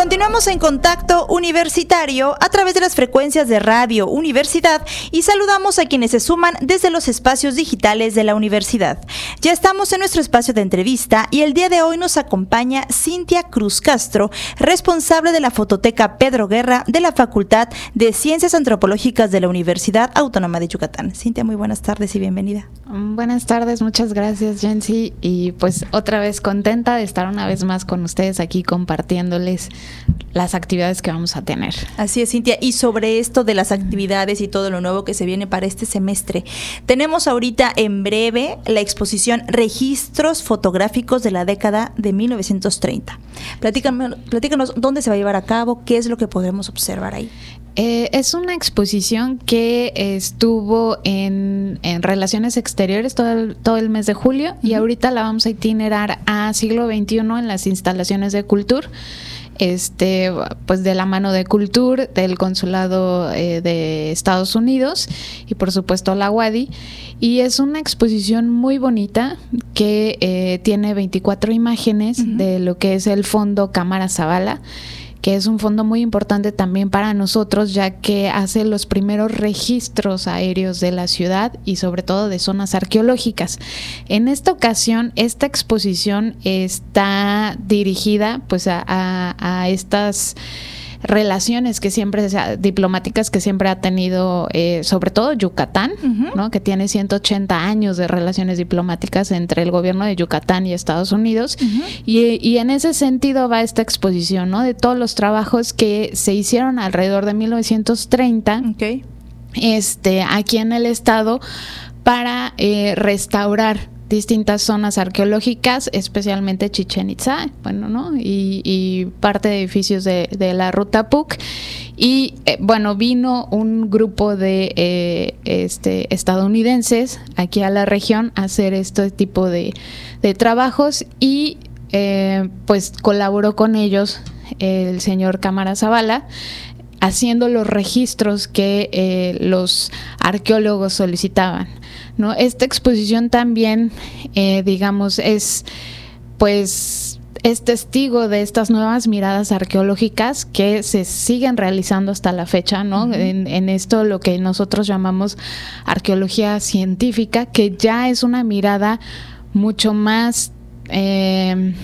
continuamos en contacto universitario a través de las frecuencias de Radio Universidad y saludamos a quienes se suman desde los espacios digitales de la universidad. Ya estamos en nuestro espacio de entrevista y el día de hoy nos acompaña Cintia Cruz Castro, responsable de la fototeca Pedro Guerra de la Facultad de Ciencias Antropológicas de la Universidad Autónoma de Yucatán. Cintia, muy buenas tardes y bienvenida. Buenas tardes, muchas gracias Jensi y pues otra vez contenta de estar una vez más con ustedes aquí compartiéndoles las actividades que vamos a tener. Así es, Cintia. Y sobre esto de las actividades y todo lo nuevo que se viene para este semestre, tenemos ahorita en breve la exposición Registros Fotográficos de la década de 1930. Platícanos, platícanos dónde se va a llevar a cabo, qué es lo que podremos observar ahí. Eh, es una exposición que estuvo en, Relaciones Exteriores todo el, todo el mes de julio y ahorita la vamos a itinerar a siglo XXI en las instalaciones de Cultura este, pues de la mano de Culture, del Consulado eh, de Estados Unidos y por supuesto la WADI. Y es una exposición muy bonita que eh, tiene 24 imágenes de lo que es el fondo Cámara Zavala que es un fondo muy importante también para nosotros, ya que hace los primeros registros aéreos de la ciudad y sobre todo de zonas arqueológicas. En esta ocasión, esta exposición está dirigida pues a, a estas relaciones que siempre, diplomáticas que siempre ha tenido, eh, sobre todo Yucatán, ¿no? que tiene 180 años de relaciones diplomáticas entre el gobierno de Yucatán y Estados Unidos. y, y, en ese sentido va esta exposición, ¿no? de todos los trabajos que se hicieron alrededor de 1930 este, aquí en el estado para eh, restaurar distintas zonas arqueológicas, especialmente Chichen Itza, bueno, ¿no? Y, parte de edificios de, la ruta PUC. Y eh, bueno, vino un grupo de eh, este, estadounidenses aquí a la región a hacer este tipo de, trabajos y eh, pues colaboró con ellos el señor Cámara Zavala haciendo los registros que los arqueólogos solicitaban. ¿no? Esta exposición también, eh, digamos, es pues es testigo de estas nuevas miradas arqueológicas que se siguen realizando hasta la fecha, ¿no? en, esto lo que nosotros llamamos arqueología científica, que ya es una mirada mucho más eh,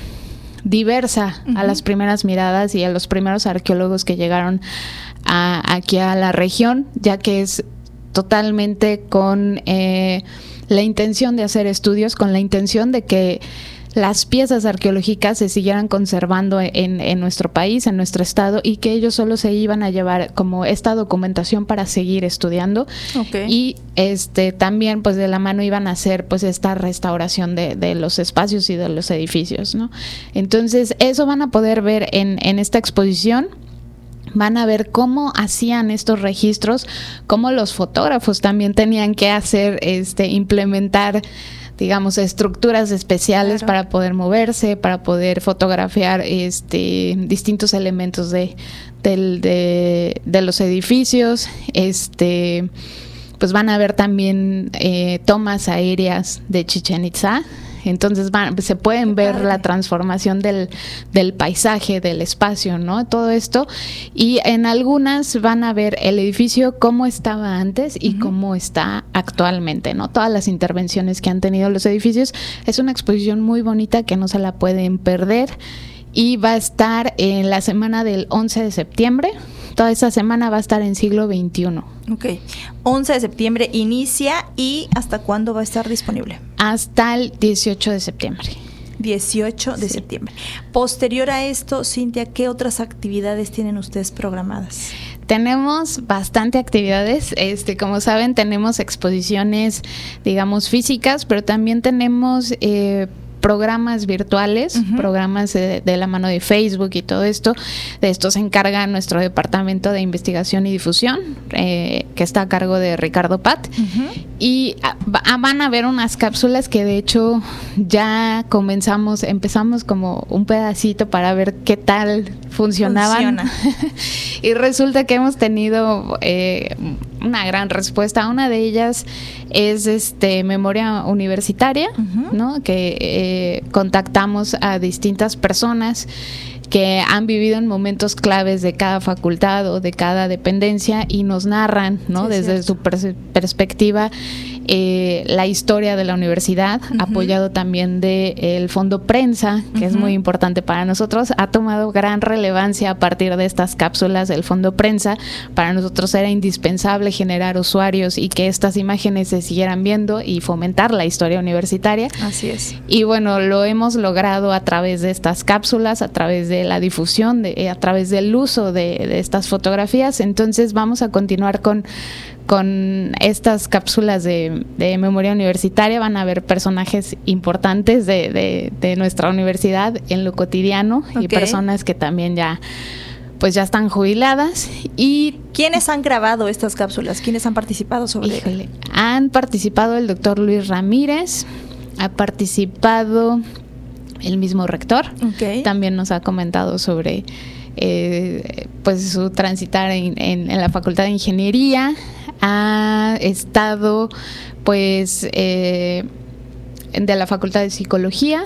diversa a las primeras miradas y a los primeros arqueólogos que llegaron aquí a la región, ya que es totalmente con eh, la intención de hacer estudios, con la intención de que las piezas arqueológicas se siguieran conservando en, nuestro país, en nuestro estado, y que ellos solo se iban a llevar como esta documentación para seguir estudiando. Y este también, pues de la mano iban a hacer pues esta restauración de, los espacios y de los edificios, ¿no? Entonces, eso van a poder ver en, en esta exposición van a ver cómo hacían estos registros, cómo los fotógrafos también tenían que hacer, este, implementar digamos, estructuras especiales para poder moverse, para poder fotografiar este, distintos elementos de, de, de los edificios. Este, pues van a ver también eh, tomas aéreas de Chichen Itza, entonces se pueden ver la transformación del, del paisaje, del espacio, ¿no? Todo esto. Y en algunas van a ver el edificio cómo estaba antes y cómo está actualmente, ¿no? Todas las intervenciones que han tenido los edificios. Es una exposición muy bonita que no se la pueden perder y va a estar en la semana del 11 de septiembre. Toda esa semana va a estar en siglo XXI. Ok. 11 de septiembre inicia y ¿hasta cuándo va a estar disponible? Hasta el 18 de septiembre. 18 de septiembre. Posterior a esto, Cintia, ¿qué otras actividades tienen ustedes programadas? Tenemos bastante actividades, este, como saben, tenemos exposiciones, digamos, físicas, pero también tenemos eh, programas virtuales, programas de, la mano de Facebook y todo esto. De esto se encarga nuestro departamento de investigación y difusión, eh, que está a cargo de Ricardo Pat. Y ah, ah, van a ver unas cápsulas que de hecho ya comenzamos, empezamos como un pedacito para ver qué tal funcionaban. y resulta que hemos tenido eh, una gran respuesta. Una de ellas es este memoria universitaria, ¿no? Que eh, contactamos a distintas personas que han vivido en momentos claves de cada facultad o de cada dependencia y nos narran, ¿no? Desde su perspectiva eh, la historia de la universidad, apoyado también del el Fondo Prensa, que es muy importante para nosotros, ha tomado gran relevancia a partir de estas cápsulas del Fondo Prensa. Para nosotros era indispensable generar usuarios y que estas imágenes se siguieran viendo y fomentar la historia universitaria. Así es. Y bueno, lo hemos logrado a través de estas cápsulas, a través de la difusión, de, a través del uso de, de estas fotografías. Entonces vamos a continuar con con estas cápsulas de, memoria universitaria van a haber personajes importantes de, nuestra universidad en lo cotidiano y personas que también ya pues ya están jubiladas y ¿Quiénes han grabado estas cápsulas? ¿Quiénes han participado sobre híjole, Han participado el doctor Luis Ramírez, ha participado el mismo rector, también nos ha comentado sobre eh, pues su transitar en, la Facultad de Ingeniería, ha estado pues eh, de la Facultad de Psicología,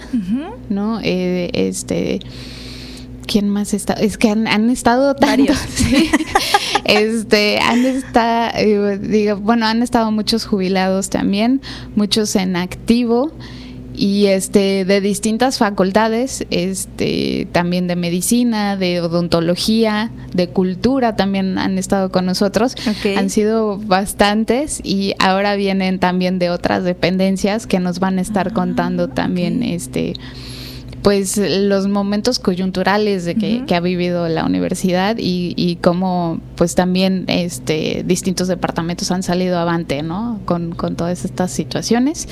¿no? Eh, este ¿quién más está? Es que han, estado tantos. este, han estado, eh, digo, bueno, han estado muchos jubilados también, muchos en activo y este de distintas facultades, este también de medicina, de odontología, de cultura también han estado con nosotros. Han sido bastantes y ahora vienen también de otras dependencias que nos van a estar ah, contando también este pues los momentos coyunturales de que, ha vivido la universidad y, y, cómo pues también este distintos departamentos han salido avante no con, con todas estas situaciones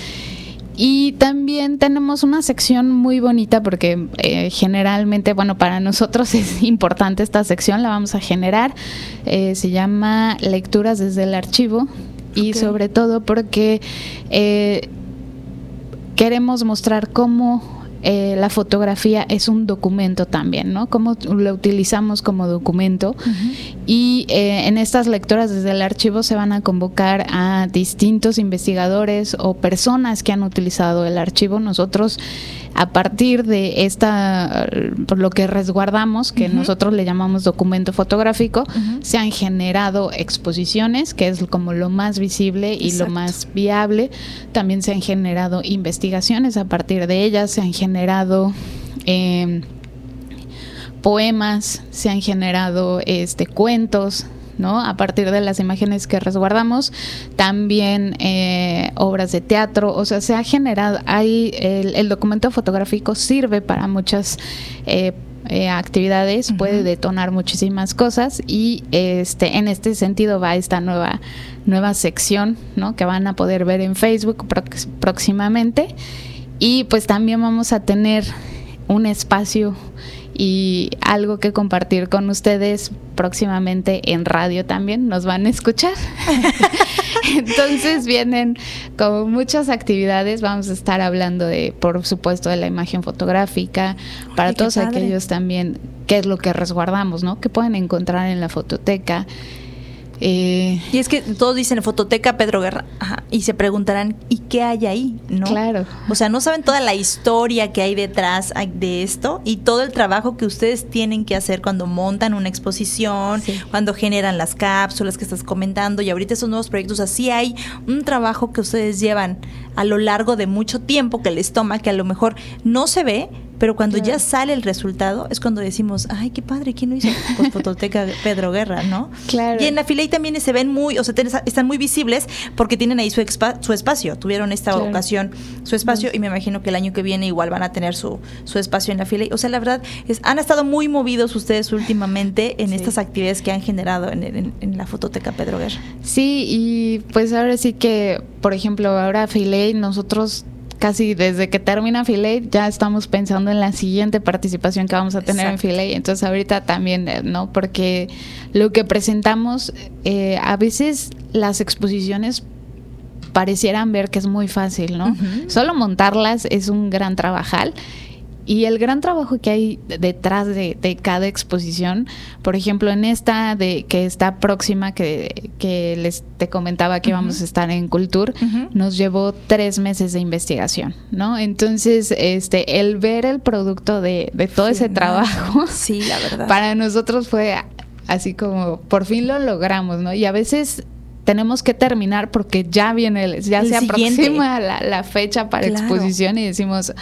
y también tenemos una sección muy bonita porque eh, generalmente, bueno, para nosotros es importante esta sección, la vamos a generar. Eh, se llama Lecturas desde el archivo y sobre todo porque eh, queremos mostrar cómo eh, la fotografía es un documento también, ¿no? Cómo lo utilizamos como documento. Y eh, en estas lecturas desde el archivo se van a convocar a distintos investigadores o personas que han utilizado el archivo. Nosotros a partir de esta, por lo que resguardamos, que nosotros le llamamos documento fotográfico, se han generado exposiciones, que es como lo más visible y lo más viable. También se han generado investigaciones a partir de ellas, se han generado... Em, poemas, se han generado este cuentos, ¿no? A partir de las imágenes que resguardamos, también eh, obras de teatro, o sea, se ha generado, hay, el, documento fotográfico sirve para muchas eh, eh, actividades, puede detonar muchísimas cosas y este, en este sentido va esta nueva, nueva sección, ¿no? Que van a poder ver en Facebook próximamente y pues también vamos a tener un espacio y algo que compartir con ustedes próximamente en radio también. Nos van a escuchar. Entonces vienen como muchas actividades. Vamos a estar hablando de, por supuesto, de la imagen fotográfica, para todos aquellos también, qué es lo que resguardamos, ¿no? Que pueden encontrar en la fototeca. Eh, y es que todos dicen fototeca Pedro Guerra y se preguntarán ¿y qué hay ahí? ¿no? Claro. O sea, no saben toda la historia que hay detrás de esto y todo el trabajo que ustedes tienen que hacer cuando montan una exposición, cuando generan las cápsulas que estás comentando y ahorita esos nuevos proyectos, así hay un trabajo que ustedes llevan a lo largo de mucho tiempo que les toma, que a lo mejor no se ve, pero cuando ya sale el resultado es cuando decimos, ay, qué padre, ¿quién lo hizo? Pues Fototeca Pedro Guerra, ¿no? Claro. Y en la Filey también se ven muy, o sea, están muy visibles porque tienen ahí su, su espacio. Tuvieron esta ocasión su espacio y me imagino que el año que viene igual van a tener su, su espacio en la Filey. O sea, la verdad, es, han estado muy movidos ustedes últimamente en estas actividades que han generado en, la Fototeca Pedro Guerra. Sí, y pues ahora sí que, por ejemplo, ahora Filey, nosotros casi desde que termina Filey ya estamos pensando en la siguiente participación que vamos a tener en Filey. Entonces ahorita también, eh, ¿no? Porque lo que presentamos, eh, a veces las exposiciones parecieran ver que es muy fácil, ¿no? Solo montarlas es un gran trabajal y el gran trabajo que hay detrás de, cada exposición, por ejemplo, en esta de que está próxima, que, que les te comentaba que íbamos a estar en Cultura, nos llevó tres meses de investigación, ¿no? Entonces, este, el ver el producto de, de todo ese trabajo, sí, la verdad. para nosotros fue así como, por fin lo logramos, ¿no? Y a veces tenemos que terminar porque ya viene, ya se aproxima la, fecha para exposición y decimos,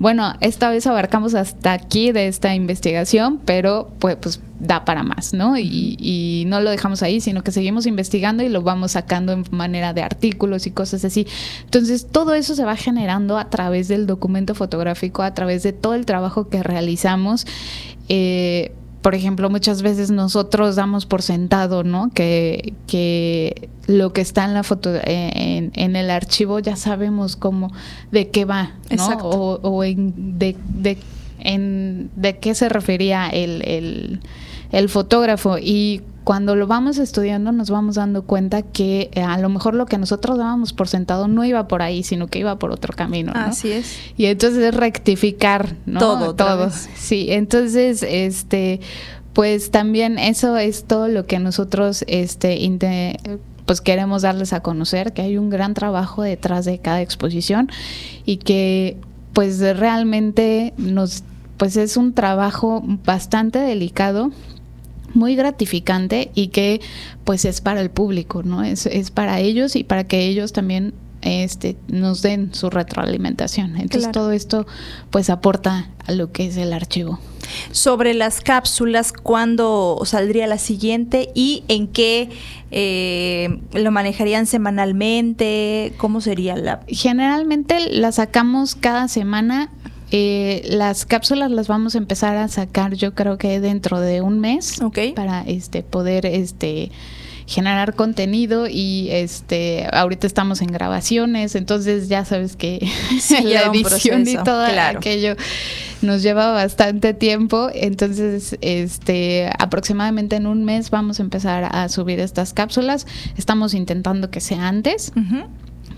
bueno, esta vez abarcamos hasta aquí de esta investigación, pero pues, pues da para más, ¿no? Y, y, no lo dejamos ahí, sino que seguimos investigando y lo vamos sacando en manera de artículos y cosas así. Entonces, todo eso se va generando a través del documento fotográfico, a través de todo el trabajo que realizamos. Eh, por ejemplo, muchas veces nosotros damos por sentado, ¿no? Que, que lo que está en la foto, eh, en, el archivo, ya sabemos cómo, de qué va, ¿no? O, o en, de, de, en, de qué se refería el, el, el fotógrafo. Y cuando lo vamos estudiando nos vamos dando cuenta que eh, a lo mejor lo que nosotros dábamos por sentado no iba por ahí, sino que iba por otro camino. ¿no? Así es. Y entonces es rectificar ¿no? todo. Todo. Sí, entonces, este, pues también eso es todo lo que nosotros, este, pues queremos darles a conocer, que hay un gran trabajo detrás de cada exposición y que pues realmente nos pues es un trabajo bastante delicado muy gratificante y que pues es para el público, ¿no? Es, es para ellos y para que ellos también este, nos den su retroalimentación. Entonces todo esto pues aporta a lo que es el archivo. Sobre las cápsulas, ¿cuándo saldría la siguiente y en qué eh, lo manejarían semanalmente? ¿Cómo sería la...? Generalmente la sacamos cada semana eh, las cápsulas las vamos a empezar a sacar yo creo que dentro de un mes para este poder este generar contenido y este ahorita estamos en grabaciones entonces ya sabes que la edición y todo aquello nos lleva bastante tiempo entonces este aproximadamente en un mes vamos a empezar a subir estas cápsulas estamos intentando que sea antes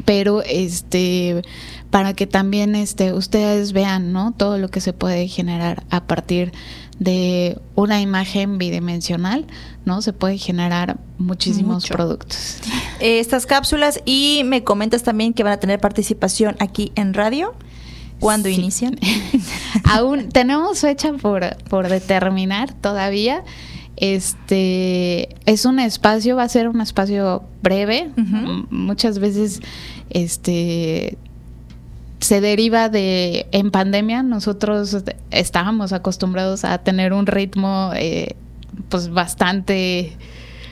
pero este para que también este ustedes vean no todo lo que se puede generar a partir de una imagen bidimensional no se puede generar muchísimos productos estas cápsulas y me comentas también que van a tener participación aquí en radio ¿Cuándo inician? Aún tenemos fecha por, por determinar todavía. Este es un espacio, va a ser un espacio breve. Muchas veces este se deriva de en pandemia nosotros estábamos acostumbrados a tener un ritmo eh, pues bastante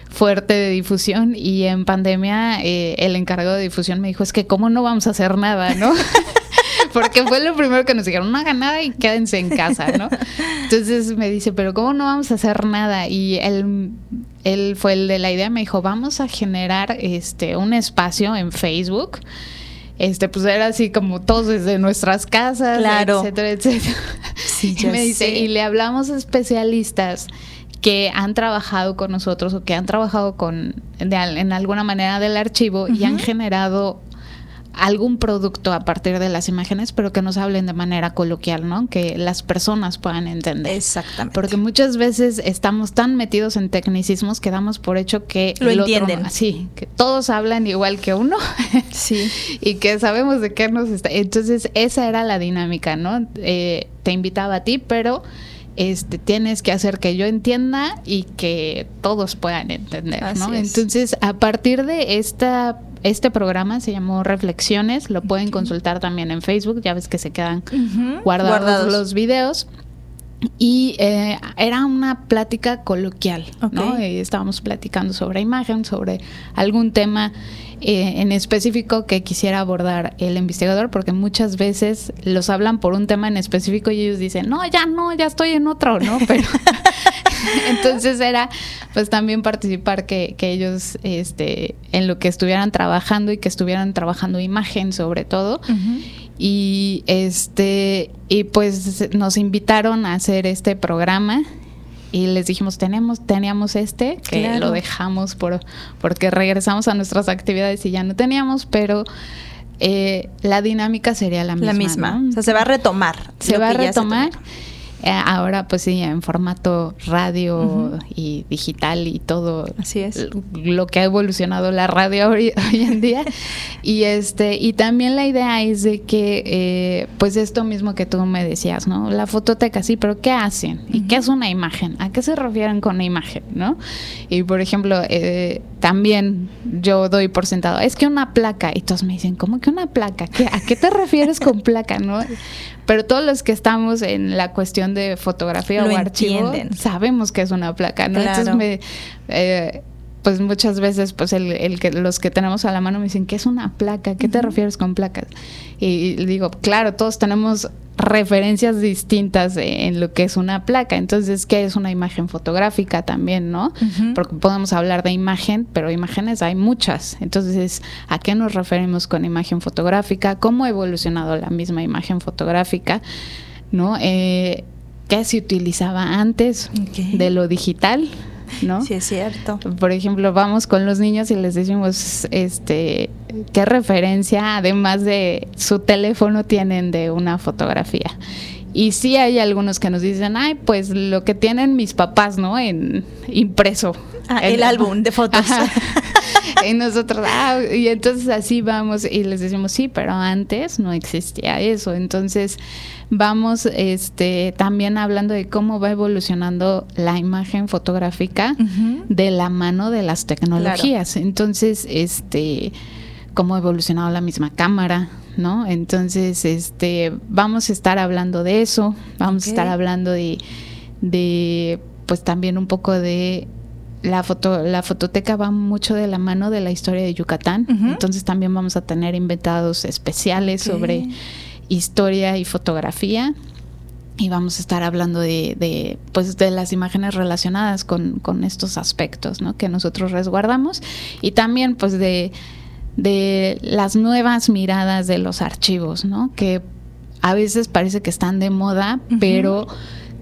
fuerte de difusión y en pandemia eh, el encargado de difusión me dijo es que cómo no vamos a hacer nada no porque fue lo primero que nos dijeron, no hagan nada y quédense en casa, ¿no? Entonces me dice, pero ¿cómo no vamos a hacer nada? Y él, él fue el de la idea, me dijo, vamos a generar este un espacio en Facebook. Este, pues era así como todos desde nuestras casas, claro. etcétera, etcétera. y me dice, y le hablamos a especialistas que han trabajado con nosotros o que han trabajado con en alguna manera del archivo y han generado algún producto a partir de las imágenes, pero que nos hablen de manera coloquial, ¿no? Que las personas puedan entender. Exactamente. Porque muchas veces estamos tan metidos en tecnicismos que damos por hecho que lo entienden. sí, que todos hablan igual que uno. Sí. y que sabemos de qué nos está. Entonces, esa era la dinámica, ¿no? Eh, te invitaba a ti, pero este, tienes que hacer que yo entienda y que todos puedan entender, ¿no? Entonces, a partir de esta este programa se llamó Reflexiones, lo pueden consultar también en Facebook, ya ves que se quedan guardados, los videos. Y eh, era una plática coloquial, ¿no? Estábamos platicando sobre imagen, sobre algún tema eh, en específico que quisiera abordar el investigador, porque muchas veces los hablan por un tema en específico y ellos dicen, no, ya no, ya estoy en otro, ¿no? Pero entonces era pues también participar que, que ellos este, en lo que estuvieran trabajando y que estuvieran trabajando imagen sobre todo. Y este, y pues nos invitaron a hacer este programa y les dijimos tenemos teníamos este que lo dejamos por porque regresamos a nuestras actividades y ya no teníamos pero eh, la dinámica sería la misma. La misma. O sea, se va a retomar. Se va a retomar. Eh, ahora, pues sí, en formato radio y digital y todo. Así es. Lo que ha evolucionado la radio hoy, en día. y este, y también la idea es de que, eh, pues esto mismo que tú me decías, ¿no? La fototeca, sí, pero ¿qué hacen? ¿Y qué es una imagen? ¿A qué se refieren con una imagen, no? Y por ejemplo, eh, también yo doy por sentado, es que una placa, y todos me dicen, ¿cómo que una placa? ¿A qué te refieres con placa, no? pero todos los que estamos en la cuestión de fotografía o archivo sabemos que es una placa, ¿no? Entonces me, eh, pues muchas veces pues el, el, que los que tenemos a la mano me dicen ¿qué es una placa? ¿Qué te refieres con placas? Y, digo, claro, todos tenemos referencias distintas en lo que es una placa. Entonces, ¿qué es una imagen fotográfica también, no? Porque podemos hablar de imagen, pero imágenes hay muchas. Entonces, ¿a qué nos referimos con imagen fotográfica? ¿Cómo ha evolucionado la misma imagen fotográfica? ¿No? Eh, ¿Qué se utilizaba antes de lo digital? ¿No? Sí, es cierto. Por ejemplo, vamos con los niños y les decimos, este, ¿qué referencia, además de su teléfono, tienen de una fotografía? Y sí hay algunos que nos dicen, ay, pues lo que tienen mis papás, ¿no? En impreso. Ah, el, álbum de fotos. y nosotros, ah, y entonces así vamos y les decimos, sí, pero antes no existía eso. Entonces vamos este, también hablando de cómo va evolucionando la imagen fotográfica de la mano de las tecnologías. Entonces, este cómo ha evolucionado la misma cámara, ¿no? Entonces, este, vamos a estar hablando de eso, vamos a estar hablando de, de, pues también un poco de la foto, la fototeca va mucho de la mano de la historia de Yucatán, entonces también vamos a tener inventados especiales sobre historia y fotografía. Y vamos a estar hablando de, de, pues de las imágenes relacionadas con, con, estos aspectos ¿no? que nosotros resguardamos. Y también pues de, de las nuevas miradas de los archivos, ¿no? que a veces parece que están de moda, pero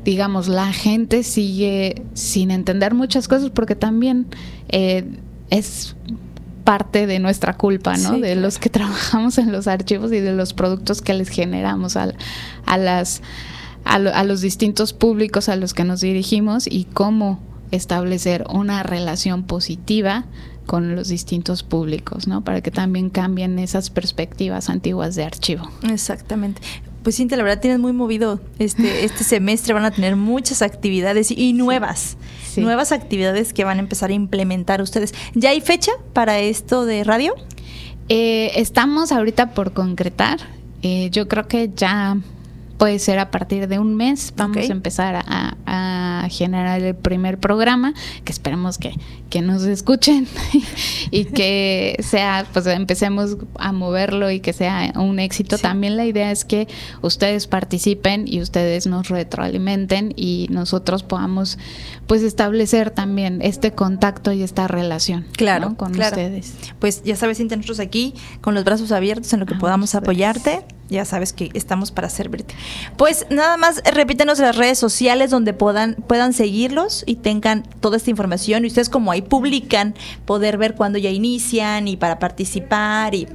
digamos, la gente sigue sin entender muchas cosas porque también eh, es parte de nuestra culpa, ¿no? de los que trabajamos en los archivos y de los productos que les generamos a, a las a, los distintos públicos a los que nos dirigimos y cómo establecer una relación positiva con los distintos públicos, ¿no? Para que también cambien esas perspectivas antiguas de archivo. Exactamente. Pues Cintia, la verdad tienes muy movido este, este semestre, van a tener muchas actividades y, nuevas, nuevas actividades que van a empezar a implementar ustedes. ¿Ya hay fecha para esto de radio? Eh, estamos ahorita por concretar. Eh, yo creo que ya puede ser a partir de un mes. Vamos a empezar a, generar el primer programa, que esperemos que, que nos escuchen y que sea, pues empecemos a moverlo y que sea un éxito. También la idea es que ustedes participen y ustedes nos retroalimenten y nosotros podamos pues establecer también este contacto y esta relación claro, con ustedes. Pues ya sabes, nosotros aquí con los brazos abiertos en lo que ah, podamos apoyarte ya sabes que estamos para servirte. Pues nada más repítenos las redes sociales donde puedan, puedan seguirlos y tengan toda esta información. Y ustedes como ahí publican, poder ver cuándo ya inician y para participar y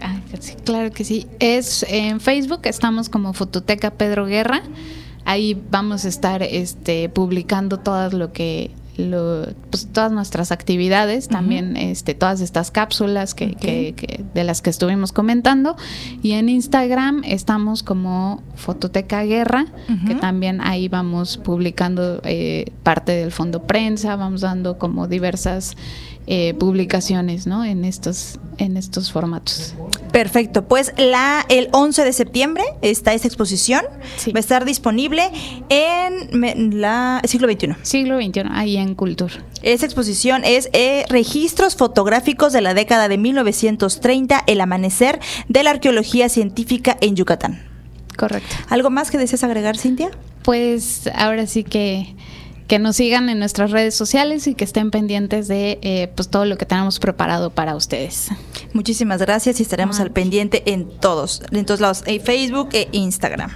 ah, claro que sí. Es en Facebook, estamos como Fototeca Pedro Guerra. Ahí vamos a estar este, publicando todo lo que pues, todas nuestras actividades, también este, todas estas cápsulas que, de las que estuvimos comentando. Y en Instagram estamos como Fototeca Guerra, que también ahí vamos publicando eh, parte del fondo prensa, vamos dando como diversas eh, publicaciones ¿no? en, estos, en estos formatos. Perfecto, pues la, el 11 de septiembre está esta exposición, va a estar disponible en la siglo XXI. Siglo XXI, ahí en Cultura. Esa exposición es eh, Registros fotográficos de la década de 1930, el amanecer de la arqueología científica en Yucatán. Correcto. ¿Algo más que deseas agregar, Cintia? Pues ahora sí que que nos sigan en nuestras redes sociales y que estén pendientes de eh, pues todo lo que tenemos preparado para ustedes. Muchísimas gracias y estaremos al pendiente en todos, en todos lados, en Facebook e Instagram.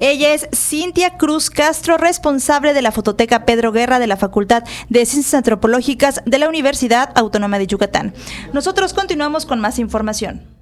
Ella es Cintia Cruz Castro, responsable de la Fototeca Pedro Guerra de la Facultad de Ciencias Antropológicas de la Universidad Autónoma de Yucatán. Nosotros continuamos con más información.